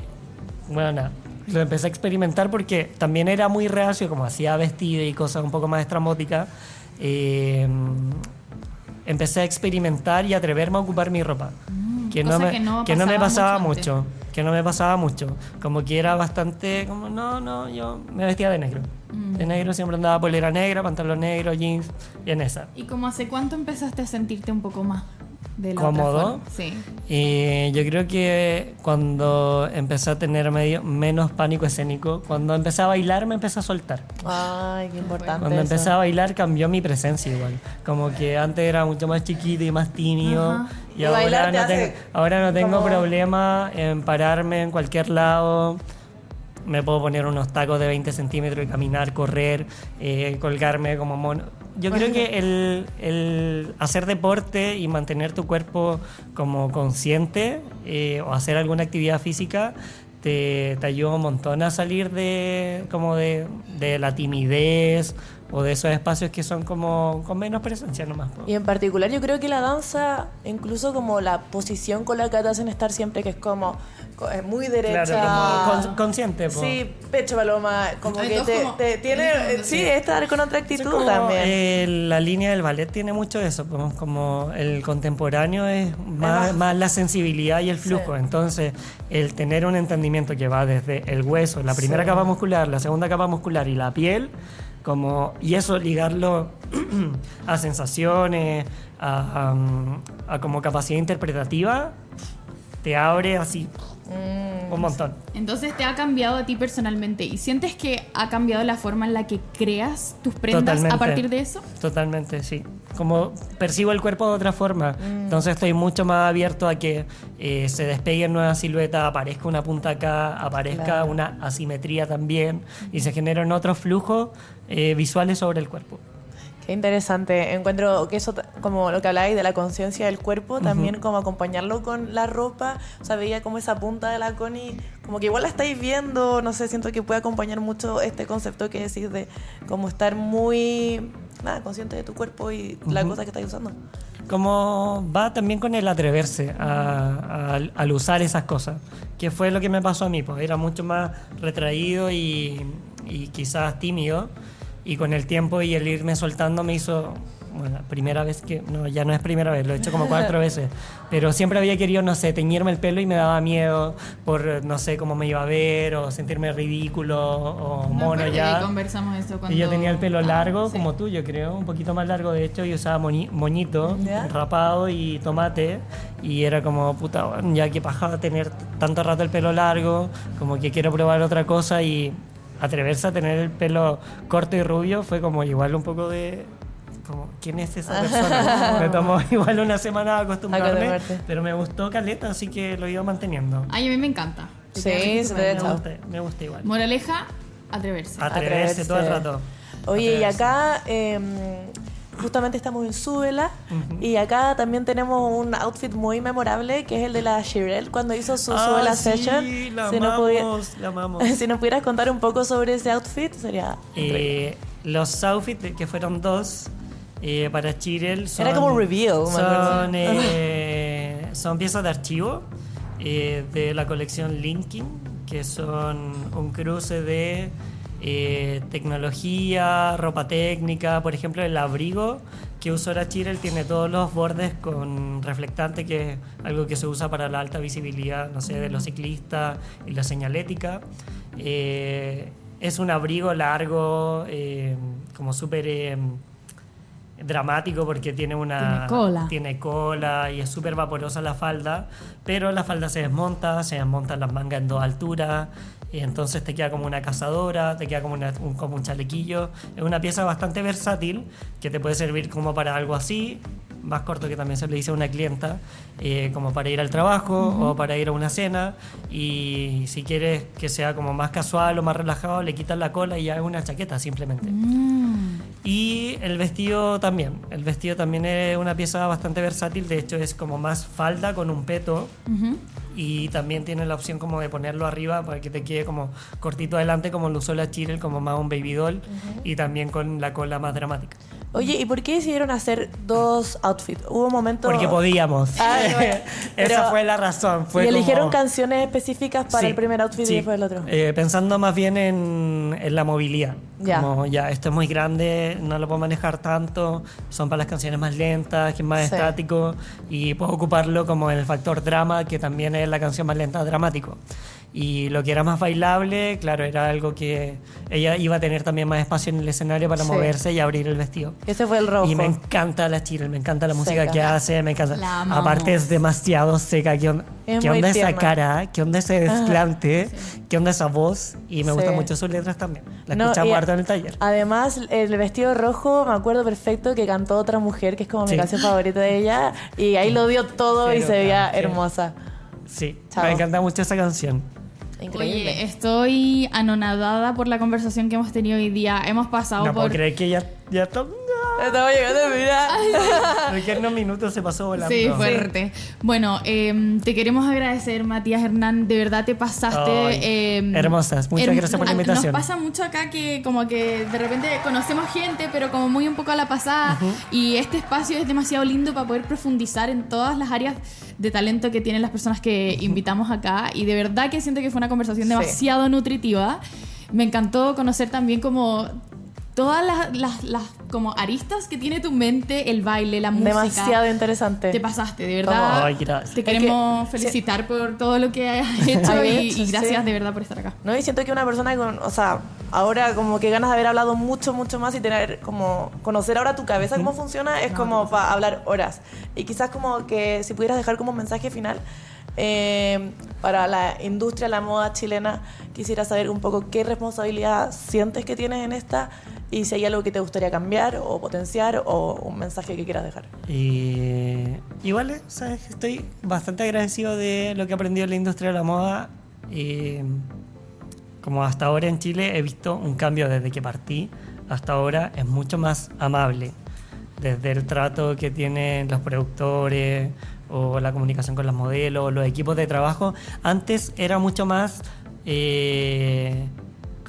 S4: bueno, nada, lo empecé a experimentar porque también era muy reacio, como hacía vestido y cosas un poco más estrambóticas. eh, empecé a experimentar y atreverme a ocupar mi ropa. que, no me,
S2: que no
S4: que no me
S2: pasaba
S4: pasaba
S2: mucho
S4: mucho, que no me pasaba mucho. Como que era bastante, como, no, no, yo me vestía de negro.
S2: Mm.
S4: De negro siempre andaba polera negra, pantalón negro, jeans, y en esa.
S2: ¿Y como hace cuánto empezaste a sentirte un poco más de la
S4: ¿Cómodo?
S2: otra forma? Sí.
S4: Y yo creo que cuando empecé a tener medio, menos pánico escénico, cuando empecé a bailar me empecé a soltar.
S3: Ay, qué importante.
S4: Cuando
S3: eso.
S4: empecé a bailar cambió mi presencia igual. Como que antes era mucho más chiquito y más tímido.
S2: Ajá.
S4: Y,
S3: Y
S4: ahora, no tengo, ahora no tengo
S3: como-
S4: problema en pararme en cualquier lado. Me puedo poner unos tacos de 20 centímetros y caminar, correr, eh, colgarme como mono. Yo creo que el, el hacer deporte y mantener tu cuerpo como consciente eh, o hacer alguna actividad física te, te ayuda un montón a salir de, como de, de la timidez o de esos espacios que son como con menos presencia nomás. po.
S3: Y en particular yo creo que la danza, incluso como la posición con la que te hacen estar siempre, que es como co- es muy derecha.
S4: Claro, como con- consciente. po.
S3: Sí, pecho paloma, como
S2: Ay,
S3: que te,
S2: como-
S3: te tiene,
S2: Sí.
S3: eh, sí, estar con otra actitud
S4: como,
S3: también.
S4: eh, la línea del ballet tiene mucho eso, como, como el contemporáneo es más,
S3: más-
S4: más la sensibilidad y el flujo.
S3: Sí.
S4: Entonces, el tener un entendimiento que va desde el hueso, la primera
S3: Sí.
S4: capa muscular, la segunda capa muscular y la piel, como, y eso ligarlo a sensaciones, a, a- como capacidad interpretativa, te abre así
S3: Mm,
S4: un montón.
S2: Entonces te ha cambiado a ti personalmente y sientes que ha cambiado la forma en la que creas tus prendas
S4: Totalmente.
S2: a partir de eso.
S4: Totalmente, sí. Como percibo el cuerpo de otra forma. Entonces estoy mucho más abierto a que eh, se despeguen nuevas siluetas, aparezca una punta acá, aparezca
S3: Claro.
S4: una asimetría también y se generan otros flujos eh, visuales sobre el cuerpo.
S3: Qué interesante. Encuentro que eso, como lo que habláis de la conciencia del cuerpo, también como acompañarlo con la ropa. O sea, veía como esa punta de la Connie, como que igual la estáis viendo, no sé, siento que puede acompañar mucho este concepto que decís de como estar muy, nada, consciente de tu cuerpo y la cosa que estáis usando.
S4: Como va también con el atreverse a- a- al usar esas cosas, que fue lo que me pasó a mí, pues era mucho más retraído y, y quizás tímido, y con el tiempo y el irme soltando me hizo bueno, primera vez que, no, ya no es primera vez, lo he hecho como cuatro veces, pero siempre había querido, no sé, teñirme el pelo y me daba miedo por, no sé, cómo me iba a ver o sentirme ridículo o
S2: Me
S4: mono ya.
S2: que conversamos eso cuando...
S4: Y yo tenía el pelo
S2: Ah,
S4: largo,
S2: sí.
S4: como tú, yo creo, un poquito más largo de hecho, y usaba moñi- moñito,
S3: ¿Ya?
S4: rapado y tomate, y era como, puta, ya que paja tener tanto rato el pelo largo, como que quiero probar otra cosa y atreverse a tener el pelo corto y rubio fue como igual un poco de... Como, ¿quién es esa persona? me tomó igual una semana acostumbrarme, pero me gustó Caleta, así que lo iba manteniendo.
S2: Ay, a mí me encanta.
S3: Sí, se.
S4: Me gusta, me gusta igual.
S2: Moraleja, atreverse.
S4: Atreverse todo el rato.
S3: Oye, y acá em, justamente estamos en Súbela y acá también tenemos un outfit muy memorable que es el de la Shirel cuando hizo su
S4: Ah,
S3: Súbela
S4: sí,
S3: Session.
S4: la
S3: si, nos
S4: amamos, la amamos.
S3: si nos pudieras contar un poco sobre ese outfit, sería.
S4: Eh, los outfits, que fueron dos, eh, para Chirel son...
S3: Era como reveal, me acuerdo.
S4: Son, eh, son piezas de archivo de la colección Linkin, que son un cruce de eh, tecnología, ropa técnica. Por ejemplo, el abrigo que usó la Chirel tiene todos los bordes con reflectante, que es algo que se usa para la alta visibilidad, no sé, de los ciclistas y la señalética. Eh, es un abrigo largo, eh, como súper eh, dramático porque tiene una
S2: Tiene cola.
S4: tiene cola y es súper vaporosa la falda, pero la falda se desmonta, se desmontan las mangas en dos alturas y entonces te queda como una cazadora, te queda como, una- un, como un chalequillo. Es una pieza bastante versátil que te puede servir como para algo así, más corto que también se le dice a una clienta, eh, como para ir al trabajo o para ir a una cena y si quieres que sea como más casual o más relajado, le quitas la cola y ya es una chaqueta simplemente.
S2: Mm.
S4: Y el vestido también. El vestido también es una pieza bastante versátil. De hecho, es como más falda con un peto.
S2: Ujú.
S4: Y también tiene la opción como de ponerlo arriba para que te quede como cortito adelante, como lo usó la Chirel, como más un baby doll. Y también con la cola más dramática.
S3: Oye, ¿y por qué decidieron hacer dos outfits? Hubo un momento...
S4: Porque podíamos.
S3: Ah, bueno.
S4: Esa fue la razón. Fue
S3: y eligieron
S4: como-
S3: canciones específicas para
S4: Sí,
S3: el primer outfit
S4: sí.
S3: y después el otro.
S4: Eh, pensando más bien en, en la movilidad.
S3: Ya.
S4: Como ya, esto es muy grande, no lo puedo manejar tanto, son para las canciones más lentas, que es más
S3: Sí.
S4: estático, y puedo ocuparlo como el factor drama, que también es la canción más lenta, dramático. Y lo que era más bailable, claro, era algo que ella iba a tener también más espacio en el escenario para
S3: Sí.
S4: moverse y abrir el vestido.
S3: Ese fue el rojo.
S4: Y me encanta la Chile, me encanta la música
S3: Seca.
S4: que hace, me encanta.
S2: La.
S4: Aparte es demasiado seca. ¿Qué, on-
S3: Es
S4: qué onda esa
S3: tierna.
S4: cara? ¿Qué onda ese desplante? ¿Qué onda esa voz? Y me
S3: Sí.
S4: gustan mucho sus letras también. La
S3: No,
S4: escuchamos harto en el taller.
S3: Además, el vestido rojo, me acuerdo perfecto que cantó otra mujer, que es como mi
S4: Sí.
S3: canción favorita de ella, y ahí lo dio todo y se veía
S4: sí.
S3: hermosa.
S4: Sí,
S3: Chao.
S4: me encanta mucho esa canción.
S3: Increíble.
S2: Oye, estoy anonadada por la conversación que hemos tenido hoy día. Hemos pasado
S4: No puedo
S2: por...
S4: creer que ya, ya está.
S3: Estamos llegando, mira.
S4: Unos minutos se pasó volando.
S2: Sí, fuerte. Bueno, eh, te queremos agradecer, Matías Hernán. De verdad te pasaste.
S4: Ay,
S2: eh,
S4: hermosas. Muchas gracias por la
S2: a-
S4: invitación.
S2: Nos pasa mucho acá que, como que de repente conocemos gente, pero como muy un poco a la pasada. Y este espacio es demasiado lindo para poder profundizar en todas las áreas de talento que tienen las personas que invitamos acá. Y de verdad que siento que fue una conversación
S3: Sí.
S2: demasiado nutritiva. Me encantó conocer también como todas las, las, las como aristas que tiene tu mente, el baile, la música.
S3: Demasiado interesante.
S2: Te pasaste, de verdad.
S4: Ay, gracias.
S2: Te
S3: Es que-
S2: queremos felicitar por todo lo que has hecho y,
S3: hecho,
S2: y gracias
S3: sí.
S2: de verdad por estar acá.
S3: No, y siento que una persona con, o sea, ahora como que ganas de haber hablado mucho, mucho más y tener como, conocer ahora tu cabeza cómo funciona, es como para hablar horas. Y quizás como que si pudieras dejar como un mensaje final eh, para la industria, la moda chilena, quisiera saber un poco qué responsabilidad sientes que tienes en esta y si hay algo que te gustaría cambiar o potenciar o un mensaje que quieras dejar.
S4: Y igual, eh, ¿sabes? Estoy bastante agradecido de lo que aprendido en la industria de la moda. Y como hasta ahora en Chile he visto un cambio desde que partí hasta ahora, es mucho más amable. Desde el trato que tienen los productores o la comunicación con los modelos, los equipos de trabajo. Antes era mucho más... eh,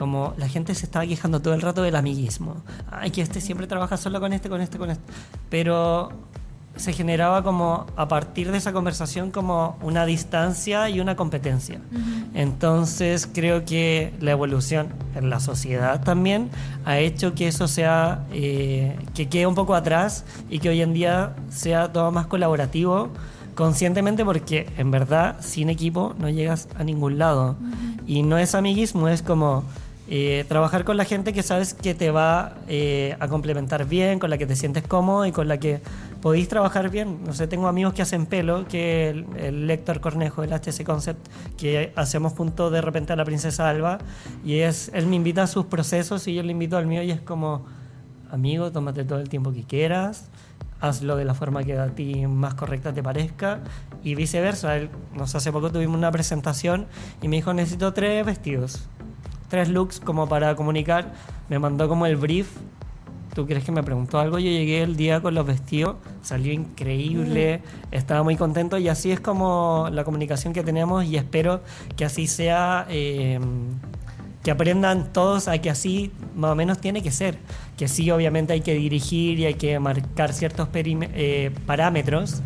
S4: como la gente se estaba quejando todo el rato del amiguismo. Ay, que este siempre trabaja solo con este, con este, con este. Pero se generaba como a partir de esa conversación como una distancia y una competencia. Entonces creo que la evolución en la sociedad también ha hecho que eso sea, eh, que quede un poco atrás y que hoy en día sea todo más colaborativo conscientemente porque en verdad sin equipo no llegas a ningún lado. Y no es amiguismo, es como eh, trabajar con la gente que sabes que te va eh, a complementar bien, con la que te sientes cómodo y con la que podéis trabajar bien. No sé, tengo amigos que hacen pelo, que el, el Lector Cornejo, el HC Concept, que hacemos junto de repente a la princesa Alba, y es, él me invita a sus procesos y yo le invito al mío y es como, amigo, tómate todo el tiempo que quieras, hazlo de la forma que a ti más correcta te parezca y viceversa. Él, no sé, hace poco tuvimos una presentación y me dijo, necesito tres vestidos tres looks como para comunicar. Me mandó como el brief. ¿Tú crees que me preguntó algo? Yo llegué el día con los vestidos, salió increíble, estaba muy contento y así es como la comunicación que tenemos y espero que así sea, eh, que aprendan todos a que así más o menos tiene que ser. Que sí, obviamente hay que dirigir y hay que marcar ciertos eh, parámetros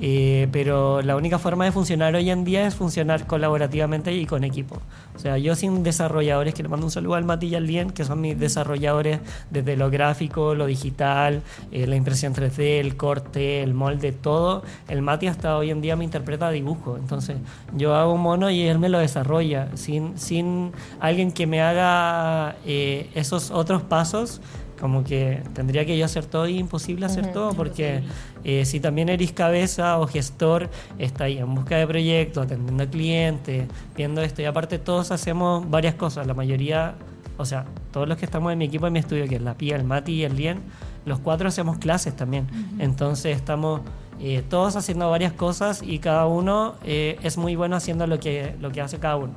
S4: eh, pero la única forma de funcionar hoy en día es funcionar colaborativamente y con equipo. O sea, yo sin desarrolladores, que le mando un saludo al Mati y al Lien, que son mis desarrolladores desde lo gráfico, lo digital, eh, la impresión 3D, el corte, el molde, todo. El Mati hasta hoy en día me interpreta dibujo. Entonces, yo hago un mono y él me lo desarrolla. Sin, sin alguien que me haga eh, esos otros pasos, como que tendría que yo hacer todo y imposible hacer todo porque eh, si también eres cabeza o gestor, está ahí en busca de proyectos, atendiendo al cliente, viendo esto. Y aparte todos hacemos varias cosas, la mayoría, o sea, todos los que estamos en mi equipo en mi estudio, que es la Pía, el Mati y el Lien, los cuatro hacemos clases también, entonces estamos... Eh, todos haciendo varias cosas y cada uno eh, es muy bueno haciendo lo que, lo que hace cada uno.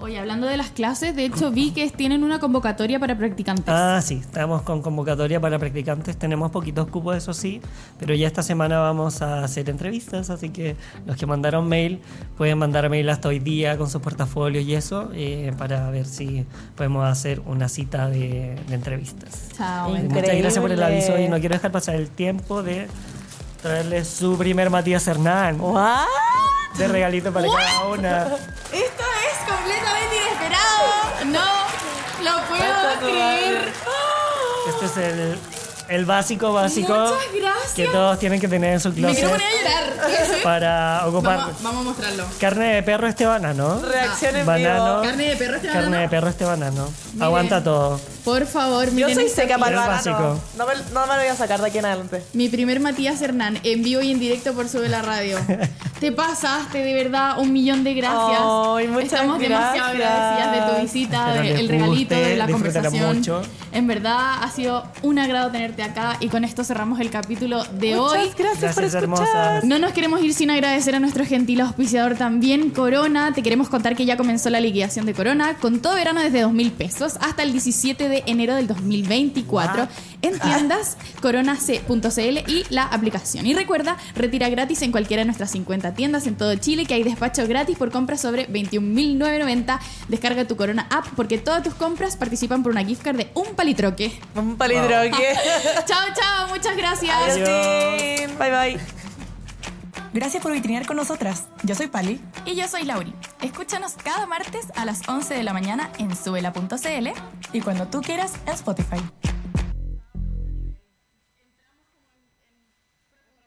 S2: Oye, hablando de las clases, de hecho vi que tienen una convocatoria para practicantes.
S4: Ah, sí, estamos con convocatoria para practicantes. Tenemos poquitos cupos, eso sí, pero ya esta semana vamos a hacer entrevistas, así que los que mandaron mail pueden mandar mail hasta hoy día con sus portafolios y eso eh, para ver si podemos hacer una cita de, entrevistas.
S2: Chao.
S4: Muchas gracias por el aviso y no quiero dejar pasar el tiempo de traerles su primer Matías Hernán.
S3: ¿What?
S4: De regalito para cada una.
S2: Esto es completamente inesperado. No lo puedo creer.
S4: Este es el, el básico básico
S2: Muchas gracias.
S4: que todos tienen que tener en su
S2: Me quiero
S4: closet
S2: poner a llorar.
S4: para ocupar.
S2: Vamos, vamos a mostrarlo.
S4: Carne de perro este banano.
S3: Reacción en
S4: Banano.
S3: vivo.
S2: Carne de perro este
S4: Carne
S2: banano.
S4: de perro este banano. Aguanta todo.
S2: Por favor,
S3: Yo
S2: miren
S3: soy
S2: esta
S3: seca para el banano.
S4: básico.
S3: No me, no me lo voy a sacar de aquí en adelante.
S2: Mi primer Matías Hernán, en vivo y en directo por Sube la Radio. Te pasaste, de verdad, un millón de gracias.
S3: Ay, muchas
S2: Estamos demasiado
S3: gracias.
S2: agradecidas de tu visita, del
S4: les
S2: regalito, de la conversación.
S4: mucho.
S2: En verdad, ha sido un agrado tenerte acá y con esto cerramos el capítulo de
S3: Muchas
S2: hoy.
S3: gracias, por
S4: Gracias,
S3: escuchar.
S4: hermosas.
S2: No nos queremos ir sin agradecer a nuestro gentil auspiciador también, Corona. Te queremos contar que ya comenzó la liquidación de Corona con todo verano desde 2 mil pesos hasta el 17 de enero del 2024 en tiendas coronac.cl y la aplicación. Y recuerda, retira gratis en cualquiera de nuestras 50 tiendas en todo Chile que hay despacho gratis por compras sobre 21.990. Descarga tu Corona app porque todas tus compras participan por una gift card de un palitroque.
S3: Un palidroque.
S2: chao, chao, muchas gracias.
S3: Adiós. Bye bye.
S1: Gracias por vitrinear con nosotras. Yo soy Pali.
S2: Y yo soy Lauri. Escúchanos cada martes a las 11 de la mañana en subela.cl
S1: Y cuando tú quieras, en Spotify.